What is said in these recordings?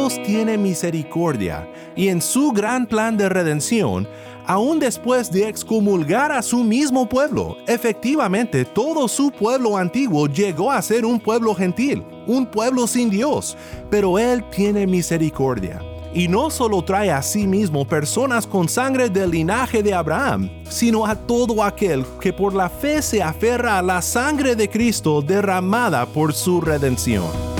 Dios tiene misericordia y en su gran plan de redención, aún después de excomulgar a su mismo pueblo, efectivamente todo su pueblo antiguo llegó a ser un pueblo gentil, un pueblo sin Dios, pero Él tiene misericordia. Y no solo trae a sí mismo personas con sangre del linaje de Abraham, sino a todo aquel que por la fe se aferra a la sangre de Cristo derramada por su redención.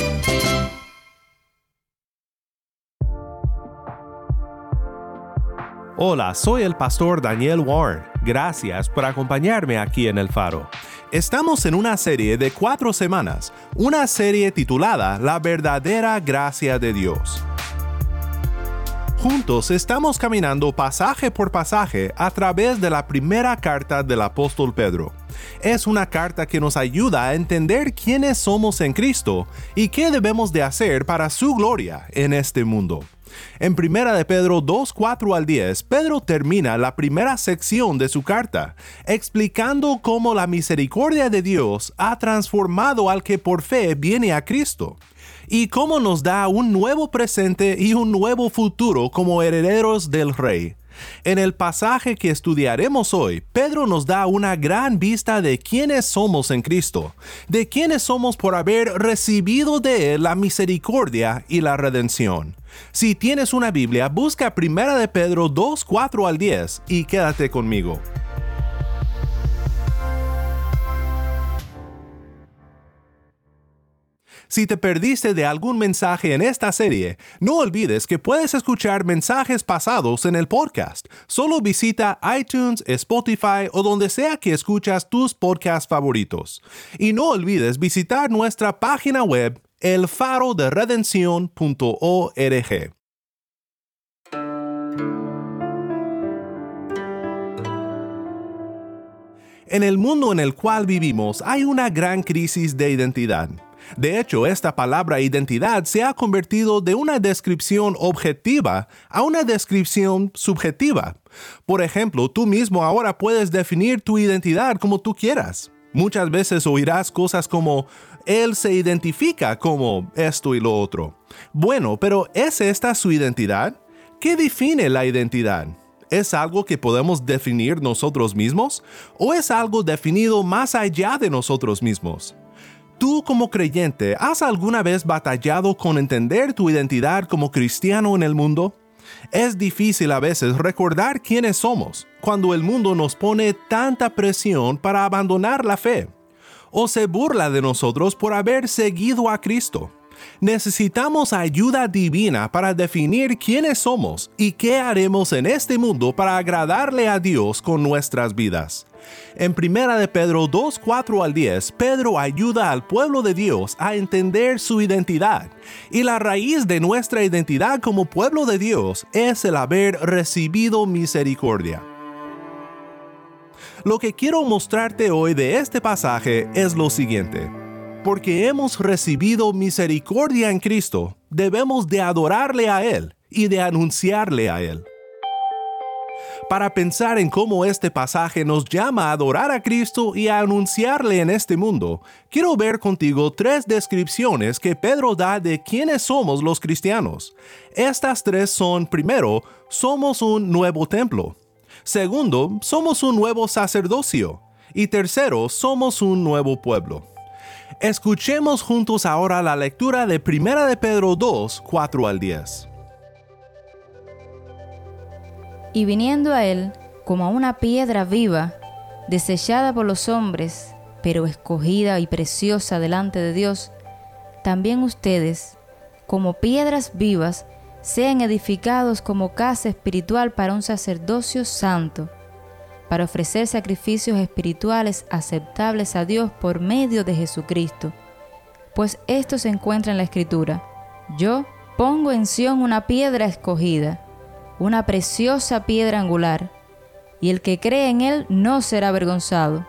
Hola, soy el pastor Daniel Warren. Gracias por acompañarme aquí en El Faro. Estamos en una serie de cuatro semanas, una serie titulada La verdadera gracia de Dios. Juntos estamos caminando pasaje por pasaje a través de la primera carta del apóstol Pedro. Es una carta que nos ayuda a entender quiénes somos en Cristo y qué debemos de hacer para su gloria en este mundo. En 1 de Pedro 2, 4 al 10, Pedro termina la primera sección de su carta, explicando cómo la misericordia de Dios ha transformado al que por fe viene a Cristo, y cómo nos da un nuevo presente y un nuevo futuro como herederos del Rey. En el pasaje que estudiaremos hoy, Pedro nos da una gran vista de quiénes somos en Cristo, de quiénes somos por haber recibido de Él la misericordia y la redención. Si tienes una Biblia, busca 1 de Pedro 2, 4 al 10 y quédate conmigo. Si te perdiste de algún mensaje en esta serie, no olvides que puedes escuchar mensajes pasados en el podcast. Solo visita iTunes, Spotify o donde sea que escuchas tus podcasts favoritos. Y no olvides visitar nuestra página web elfaroderedención.org. En el mundo en el cual vivimos hay una gran crisis de identidad. De hecho, esta palabra identidad se ha convertido de una descripción objetiva a una descripción subjetiva. Por ejemplo, tú mismo ahora puedes definir tu identidad como tú quieras. Muchas veces oirás cosas como él se identifica como esto y lo otro. Bueno, pero ¿es esta su identidad? ¿Qué define la identidad? ¿Es algo que podemos definir nosotros mismos? ¿O es algo definido más allá de nosotros mismos? ¿Tú como creyente has alguna vez batallado con entender tu identidad como cristiano en el mundo? Es difícil a veces recordar quiénes somos cuando el mundo nos pone tanta presión para abandonar la fe o se burla de nosotros por haber seguido a Cristo. Necesitamos ayuda divina para definir quiénes somos y qué haremos en este mundo para agradarle a Dios con nuestras vidas. En 1 de Pedro 2, 4 al 10, Pedro ayuda al pueblo de Dios a entender su identidad. Y la raíz de nuestra identidad como pueblo de Dios es el haber recibido misericordia. Lo que quiero mostrarte hoy de este pasaje es lo siguiente. Porque hemos recibido misericordia en Cristo, debemos de adorarle a Él y de anunciarle a Él para pensar en cómo este pasaje nos llama a adorar a Cristo y a anunciarle en este mundo, quiero ver contigo tres descripciones que Pedro da de quiénes somos los cristianos. Estas tres son, primero, somos un nuevo templo. Segundo, somos un nuevo sacerdocio. Y tercero, somos un nuevo pueblo. Escuchemos juntos ahora la lectura de 1 de Pedro 2, 4 al 10 y viniendo a él como a una piedra viva, desechada por los hombres, pero escogida y preciosa delante de Dios, también ustedes, como piedras vivas, sean edificados como casa espiritual para un sacerdocio santo, para ofrecer sacrificios espirituales aceptables a Dios por medio de Jesucristo. Pues esto se encuentra en la Escritura. Yo pongo en Sión una piedra escogida, una preciosa piedra angular, y el que cree en él no será avergonzado.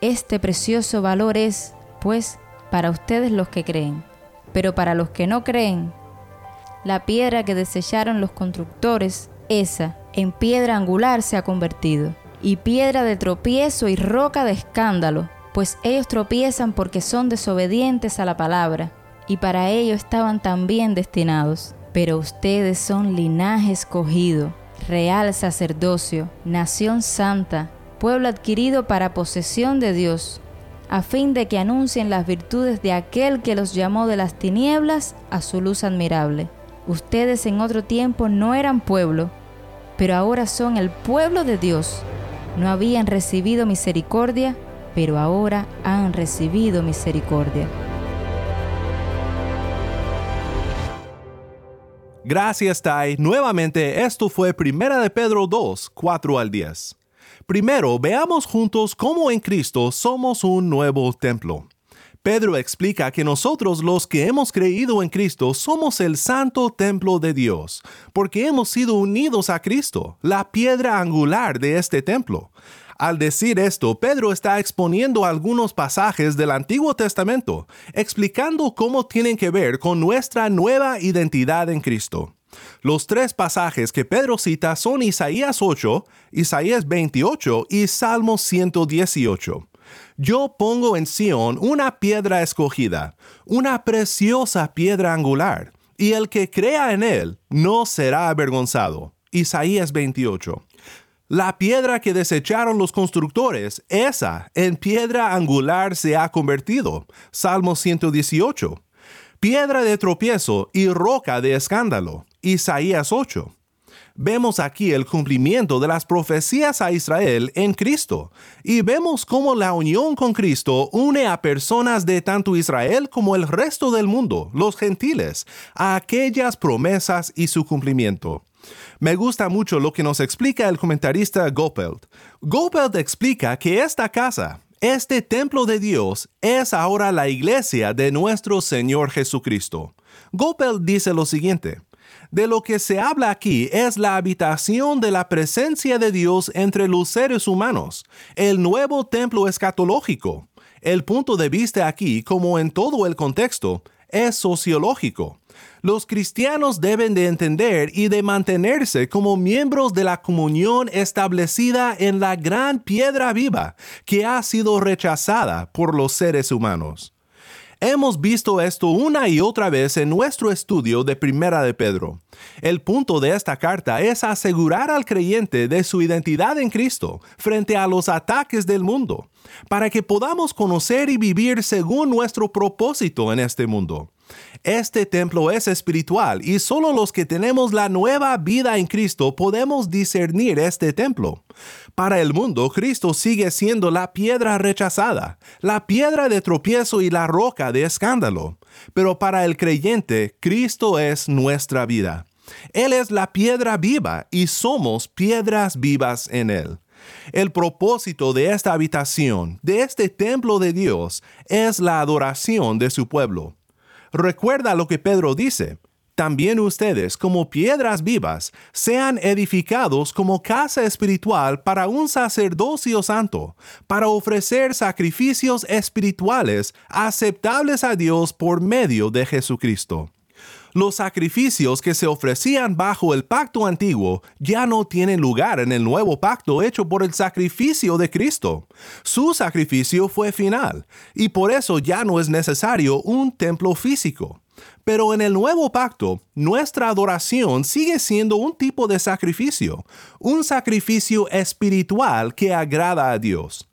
Este precioso valor es, pues, para ustedes los que creen, pero para los que no creen, la piedra que desecharon los constructores, esa, en piedra angular se ha convertido, y piedra de tropiezo y roca de escándalo, pues ellos tropiezan porque son desobedientes a la palabra, y para ello estaban también destinados. Pero ustedes son linaje escogido, real sacerdocio, nación santa, pueblo adquirido para posesión de Dios, a fin de que anuncien las virtudes de aquel que los llamó de las tinieblas a su luz admirable. Ustedes en otro tiempo no eran pueblo, pero ahora son el pueblo de Dios. No habían recibido misericordia, pero ahora han recibido misericordia. Gracias, Tai. Nuevamente, esto fue Primera de Pedro 2, 4 al 10. Primero, veamos juntos cómo en Cristo somos un nuevo templo. Pedro explica que nosotros los que hemos creído en Cristo somos el santo templo de Dios, porque hemos sido unidos a Cristo, la piedra angular de este templo. Al decir esto, Pedro está exponiendo algunos pasajes del Antiguo Testamento, explicando cómo tienen que ver con nuestra nueva identidad en Cristo. Los tres pasajes que Pedro cita son Isaías 8, Isaías 28 y Salmo 118. Yo pongo en Sión una piedra escogida, una preciosa piedra angular, y el que crea en él no será avergonzado. Isaías 28. La piedra que desecharon los constructores, esa en piedra angular se ha convertido. Salmo 118. Piedra de tropiezo y roca de escándalo. Isaías 8 vemos aquí el cumplimiento de las profecías a Israel en Cristo, y vemos cómo la unión con Cristo une a personas de tanto Israel como el resto del mundo, los gentiles, a aquellas promesas y su cumplimiento. Me gusta mucho lo que nos explica el comentarista Gopelt. Gopelt explica que esta casa, este templo de Dios, es ahora la iglesia de nuestro Señor Jesucristo. Gopelt dice lo siguiente, de lo que se habla aquí es la habitación de la presencia de Dios entre los seres humanos, el nuevo templo escatológico. El punto de vista aquí, como en todo el contexto, es sociológico. Los cristianos deben de entender y de mantenerse como miembros de la comunión establecida en la gran piedra viva que ha sido rechazada por los seres humanos. Hemos visto esto una y otra vez en nuestro estudio de Primera de Pedro. El punto de esta carta es asegurar al creyente de su identidad en Cristo frente a los ataques del mundo, para que podamos conocer y vivir según nuestro propósito en este mundo. Este templo es espiritual y solo los que tenemos la nueva vida en Cristo podemos discernir este templo. Para el mundo, Cristo sigue siendo la piedra rechazada, la piedra de tropiezo y la roca de escándalo. Pero para el creyente, Cristo es nuestra vida. Él es la piedra viva y somos piedras vivas en Él. El propósito de esta habitación, de este templo de Dios, es la adoración de su pueblo. Recuerda lo que Pedro dice. También ustedes, como piedras vivas, sean edificados como casa espiritual para un sacerdocio santo, para ofrecer sacrificios espirituales aceptables a Dios por medio de Jesucristo. Los sacrificios que se ofrecían bajo el pacto antiguo ya no tienen lugar en el nuevo pacto hecho por el sacrificio de Cristo. Su sacrificio fue final, y por eso ya no es necesario un templo físico. Pero en el nuevo pacto, nuestra adoración sigue siendo un tipo de sacrificio, un sacrificio espiritual que agrada a Dios.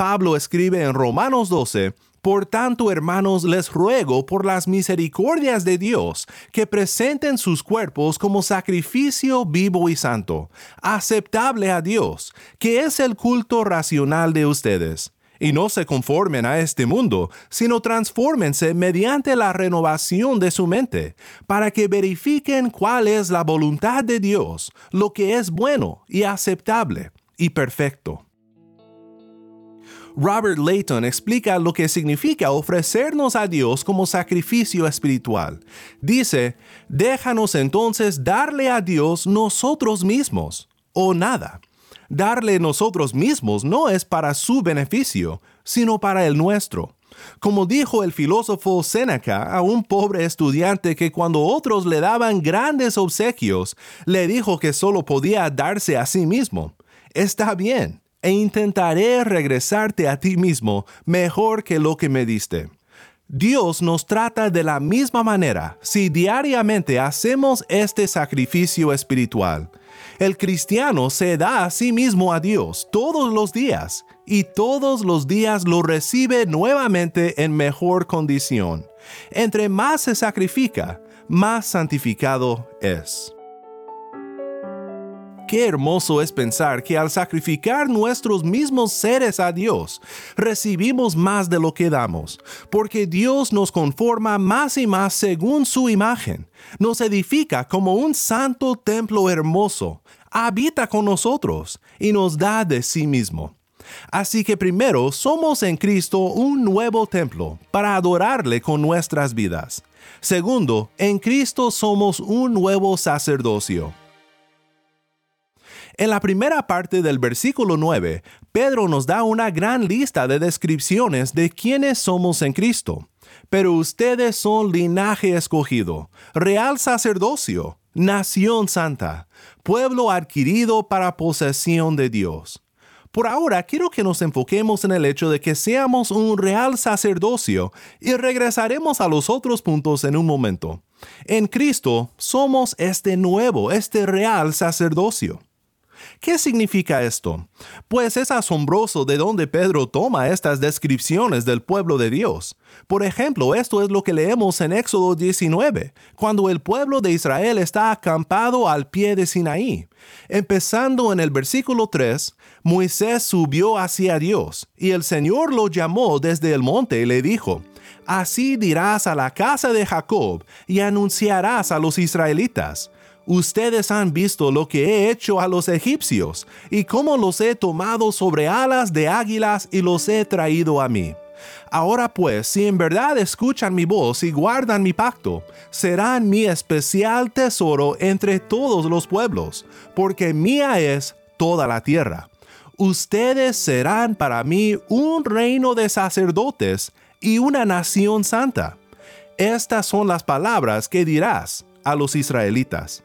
Pablo escribe en Romanos 12, por tanto, hermanos, les ruego por las misericordias de Dios que presenten sus cuerpos como sacrificio vivo y santo, aceptable a Dios, que es el culto racional de ustedes. Y no se conformen a este mundo, sino transfórmense mediante la renovación de su mente, para que verifiquen cuál es la voluntad de Dios, lo que es bueno y aceptable y perfecto. Robert Layton explica lo que significa ofrecernos a Dios como sacrificio espiritual. Dice, déjanos entonces darle a Dios nosotros mismos, o nada. Darle nosotros mismos no es para su beneficio, sino para el nuestro. Como dijo el filósofo Séneca a un pobre estudiante que cuando otros le daban grandes obsequios, le dijo que solo podía darse a sí mismo. Está bien, e intentaré regresarte a ti mismo mejor que lo que me diste. Dios nos trata de la misma manera si diariamente hacemos este sacrificio espiritual. El cristiano se da a sí mismo a Dios todos los días y todos los días lo recibe nuevamente en mejor condición. Entre más se sacrifica, más santificado es. Qué hermoso es pensar que al sacrificar nuestros mismos seres a Dios, recibimos más de lo que damos, porque Dios nos conforma más y más según su imagen, nos edifica como un santo templo hermoso, habita con nosotros y nos da de sí mismo. Así que primero somos en Cristo un nuevo templo para adorarle con nuestras vidas. Segundo, en Cristo somos un nuevo sacerdocio en la primera parte del versículo 9, Pedro nos da una gran lista de descripciones de quiénes somos en Cristo. Pero ustedes son linaje escogido, real sacerdocio, nación santa, pueblo adquirido para posesión de Dios. Por ahora quiero que nos enfoquemos en el hecho de que seamos un real sacerdocio y regresaremos a los otros puntos en un momento. En Cristo somos este nuevo, este real sacerdocio. ¿Qué significa esto? Pues es asombroso de dónde Pedro toma estas descripciones del pueblo de Dios. Por ejemplo, esto es lo que leemos en Éxodo 19, cuando el pueblo de Israel está acampado al pie de Sinaí. Empezando en el versículo 3, Moisés subió hacia Dios, y el Señor lo llamó desde el monte y le dijo, Así dirás a la casa de Jacob y anunciarás a los israelitas Ustedes han visto lo que he hecho a los egipcios y cómo los he tomado sobre alas de águilas y los he traído a mí. Ahora pues, si en verdad escuchan mi voz y guardan mi pacto, serán mi especial tesoro entre todos los pueblos, porque mía es toda la tierra. Ustedes serán para mí un reino de sacerdotes y una nación santa. Estas son las palabras que dirás a los israelitas.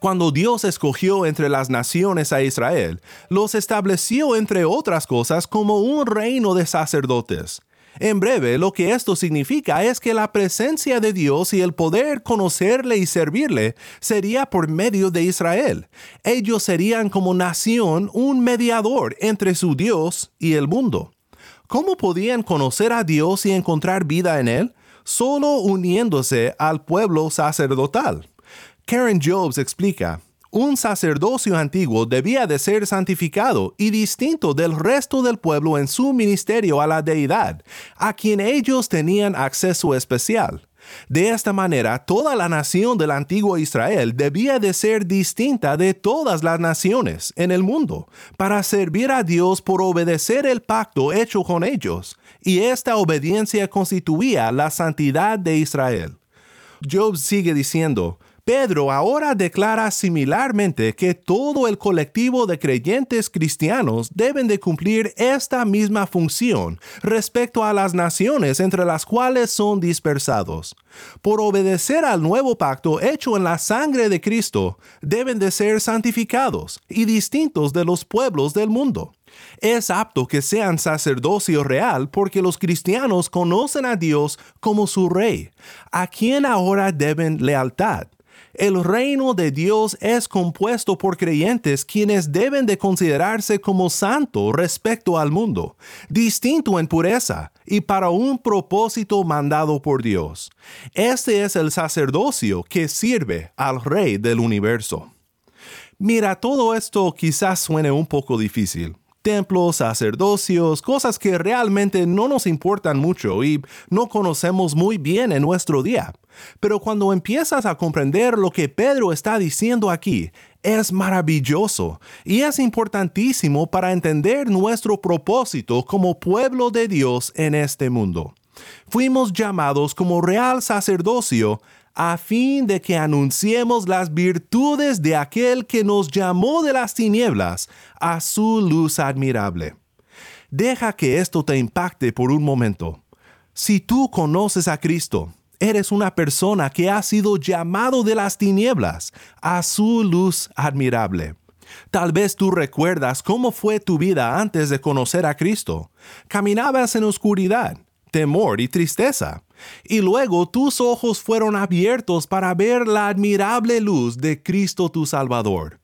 Cuando Dios escogió entre las naciones a Israel, los estableció entre otras cosas como un reino de sacerdotes. En breve, lo que esto significa es que la presencia de Dios y el poder conocerle y servirle sería por medio de Israel. Ellos serían como nación un mediador entre su Dios y el mundo. ¿Cómo podían conocer a Dios y encontrar vida en Él? Solo uniéndose al pueblo sacerdotal. Karen Jobs explica, un sacerdocio antiguo debía de ser santificado y distinto del resto del pueblo en su ministerio a la deidad, a quien ellos tenían acceso especial. De esta manera, toda la nación del antiguo Israel debía de ser distinta de todas las naciones en el mundo, para servir a Dios por obedecer el pacto hecho con ellos, y esta obediencia constituía la santidad de Israel. Job sigue diciendo, Pedro ahora declara similarmente que todo el colectivo de creyentes cristianos deben de cumplir esta misma función respecto a las naciones entre las cuales son dispersados. Por obedecer al nuevo pacto hecho en la sangre de Cristo, deben de ser santificados y distintos de los pueblos del mundo. Es apto que sean sacerdocio real porque los cristianos conocen a Dios como su Rey, a quien ahora deben lealtad. El reino de Dios es compuesto por creyentes quienes deben de considerarse como santo respecto al mundo, distinto en pureza y para un propósito mandado por Dios. Este es el sacerdocio que sirve al Rey del universo. Mira, todo esto quizás suene un poco difícil templos, sacerdocios, cosas que realmente no nos importan mucho y no conocemos muy bien en nuestro día. Pero cuando empiezas a comprender lo que Pedro está diciendo aquí, es maravilloso y es importantísimo para entender nuestro propósito como pueblo de Dios en este mundo. Fuimos llamados como real sacerdocio a fin de que anunciemos las virtudes de aquel que nos llamó de las tinieblas a su luz admirable. Deja que esto te impacte por un momento. Si tú conoces a Cristo, eres una persona que ha sido llamado de las tinieblas a su luz admirable. Tal vez tú recuerdas cómo fue tu vida antes de conocer a Cristo. Caminabas en oscuridad, temor y tristeza, y luego tus ojos fueron abiertos para ver la admirable luz de Cristo tu Salvador.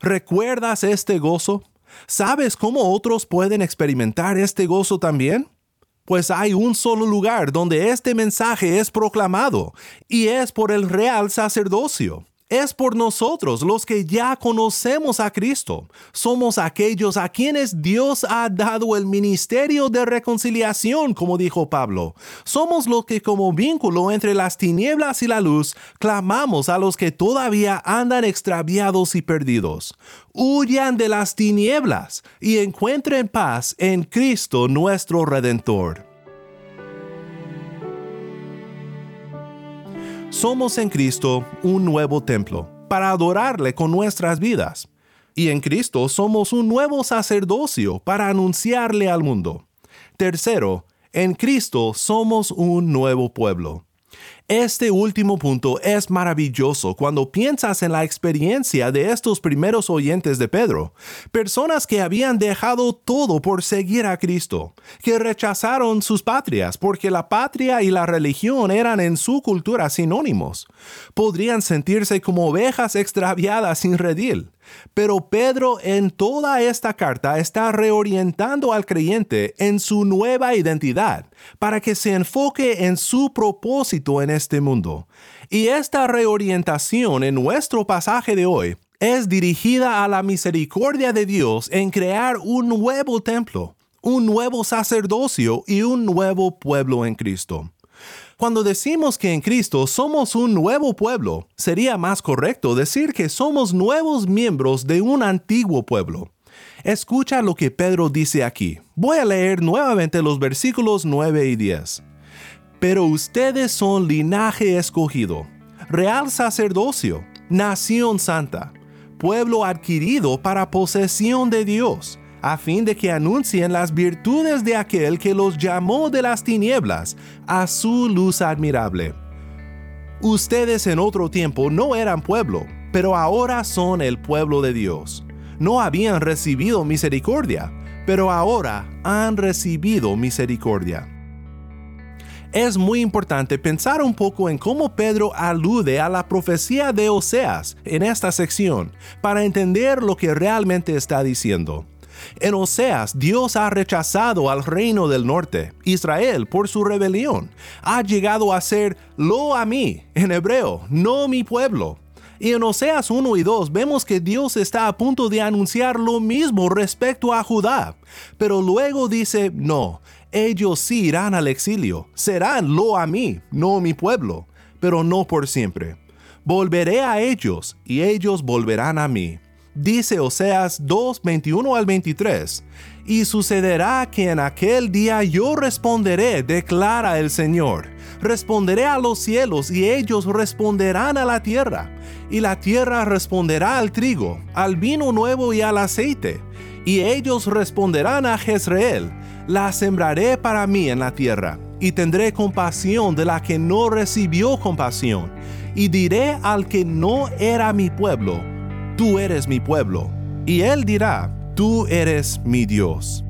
¿Recuerdas este gozo? ¿Sabes cómo otros pueden experimentar este gozo también? Pues hay un solo lugar donde este mensaje es proclamado, y es por el real sacerdocio. Es por nosotros los que ya conocemos a Cristo. Somos aquellos a quienes Dios ha dado el ministerio de reconciliación, como dijo Pablo. Somos los que como vínculo entre las tinieblas y la luz clamamos a los que todavía andan extraviados y perdidos. Huyan de las tinieblas y encuentren paz en Cristo nuestro Redentor. Somos en Cristo un nuevo templo para adorarle con nuestras vidas. Y en Cristo somos un nuevo sacerdocio para anunciarle al mundo. Tercero, en Cristo somos un nuevo pueblo. Este último punto es maravilloso cuando piensas en la experiencia de estos primeros oyentes de Pedro, personas que habían dejado todo por seguir a Cristo, que rechazaron sus patrias porque la patria y la religión eran en su cultura sinónimos. Podrían sentirse como ovejas extraviadas sin redil. Pero Pedro en toda esta carta está reorientando al creyente en su nueva identidad para que se enfoque en su propósito en este mundo. Y esta reorientación en nuestro pasaje de hoy es dirigida a la misericordia de Dios en crear un nuevo templo, un nuevo sacerdocio y un nuevo pueblo en Cristo. Cuando decimos que en Cristo somos un nuevo pueblo, sería más correcto decir que somos nuevos miembros de un antiguo pueblo. Escucha lo que Pedro dice aquí. Voy a leer nuevamente los versículos 9 y 10. Pero ustedes son linaje escogido, real sacerdocio, nación santa, pueblo adquirido para posesión de Dios a fin de que anuncien las virtudes de aquel que los llamó de las tinieblas a su luz admirable. Ustedes en otro tiempo no eran pueblo, pero ahora son el pueblo de Dios. No habían recibido misericordia, pero ahora han recibido misericordia. Es muy importante pensar un poco en cómo Pedro alude a la profecía de Oseas en esta sección para entender lo que realmente está diciendo. En Oseas, Dios ha rechazado al reino del norte, Israel, por su rebelión. Ha llegado a ser lo a mí, en hebreo, no mi pueblo. Y en Oseas 1 y 2 vemos que Dios está a punto de anunciar lo mismo respecto a Judá. Pero luego dice, no, ellos sí irán al exilio, serán lo a mí, no mi pueblo, pero no por siempre. Volveré a ellos y ellos volverán a mí dice Oseas 2, 21 al 23. Y sucederá que en aquel día yo responderé, declara el Señor. Responderé a los cielos y ellos responderán a la tierra. Y la tierra responderá al trigo, al vino nuevo y al aceite. Y ellos responderán a Jezreel. La sembraré para mí en la tierra. Y tendré compasión de la que no recibió compasión. Y diré al que no era mi pueblo tú eres mi pueblo, y él dirá, tú eres mi Dios.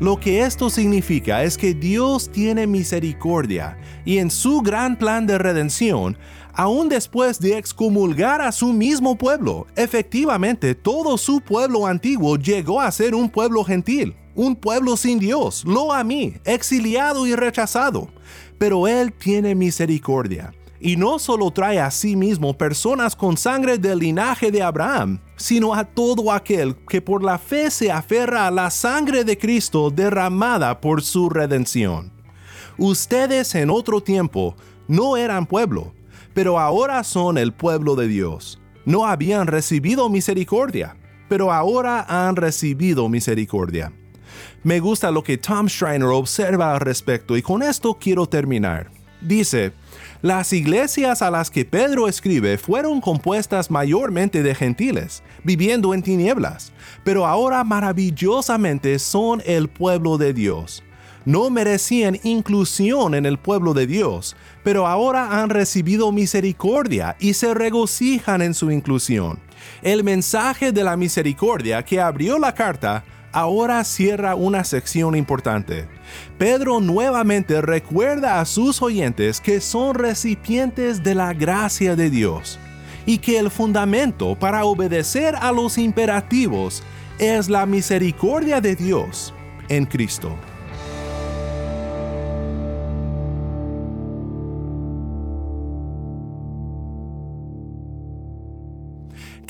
Lo que esto significa es que Dios tiene misericordia y en su gran plan de redención, aún después de excomulgar a su mismo pueblo, efectivamente todo su pueblo antiguo llegó a ser un pueblo gentil, un pueblo sin Dios, lo a mí, exiliado y rechazado. Pero Él tiene misericordia y no solo trae a sí mismo personas con sangre del linaje de Abraham, sino a todo aquel que por la fe se aferra a la sangre de Cristo derramada por su redención. Ustedes en otro tiempo no eran pueblo, pero ahora son el pueblo de Dios. no habían recibido misericordia, pero ahora han recibido misericordia. Me gusta lo que Tom Schreiner observa al respecto y con esto quiero terminar. Dice, las iglesias a las que Pedro escribe fueron compuestas mayormente de gentiles, viviendo en tinieblas, pero ahora maravillosamente son el pueblo de Dios. No merecían inclusión en el pueblo de Dios, pero ahora han recibido misericordia y se regocijan en su inclusión. El mensaje de la misericordia que abrió la carta ahora cierra una sección importante. Pedro nuevamente recuerda a sus oyentes que son recipientes de la gracia de Dios y que el fundamento para obedecer a los imperativos es la misericordia de Dios en Cristo.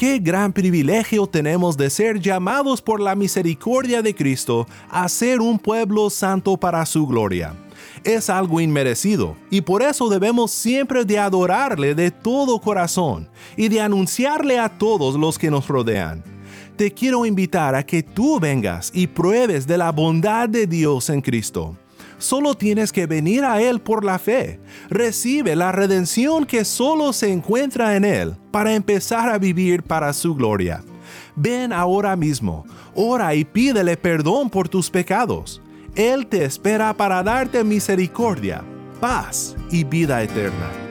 Qué gran privilegio tenemos de ser llamados por la misericordia de Cristo a ser un pueblo santo para su gloria. Es algo inmerecido y por eso debemos siempre de adorarle de todo corazón y de anunciarle a todos los que nos rodean. Te quiero invitar a que tú vengas y pruebes de la bondad de Dios en Cristo solo tienes que venir a Él por la fe. Recibe la redención que solo se encuentra en Él para empezar a vivir para su gloria. Ven ahora mismo, ora y pídele perdón por tus pecados. Él te espera para darte misericordia, paz y vida eterna.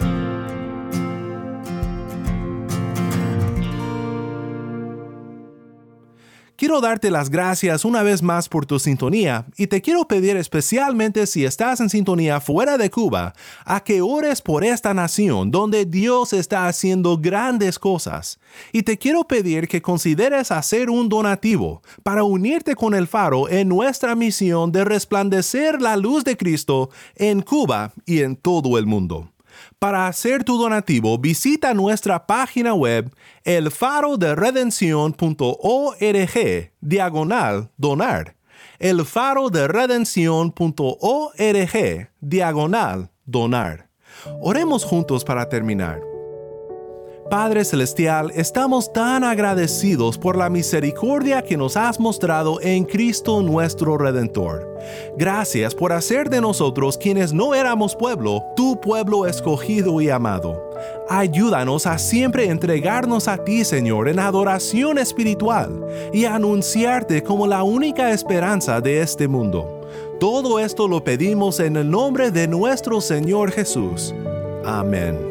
Quiero darte las gracias una vez más por tu sintonía y te quiero pedir especialmente si estás en sintonía fuera de Cuba, a que ores por esta nación donde Dios está haciendo grandes cosas. Y te quiero pedir que consideres hacer un donativo para unirte con el faro en nuestra misión de resplandecer la luz de Cristo en Cuba y en todo el mundo. Para hacer tu donativo, visita nuestra página web elfaroderedención.org diagonal donar. elfaroderedención.org diagonal donar. Oremos juntos para terminar. Padre Celestial, estamos tan agradecidos por la misericordia que nos has mostrado en Cristo nuestro Redentor. Gracias por hacer de nosotros quienes no éramos pueblo, tu pueblo escogido y amado. Ayúdanos a siempre entregarnos a ti, Señor, en adoración espiritual y anunciarte como la única esperanza de este mundo. Todo esto lo pedimos en el nombre de nuestro Señor Jesús. Amén.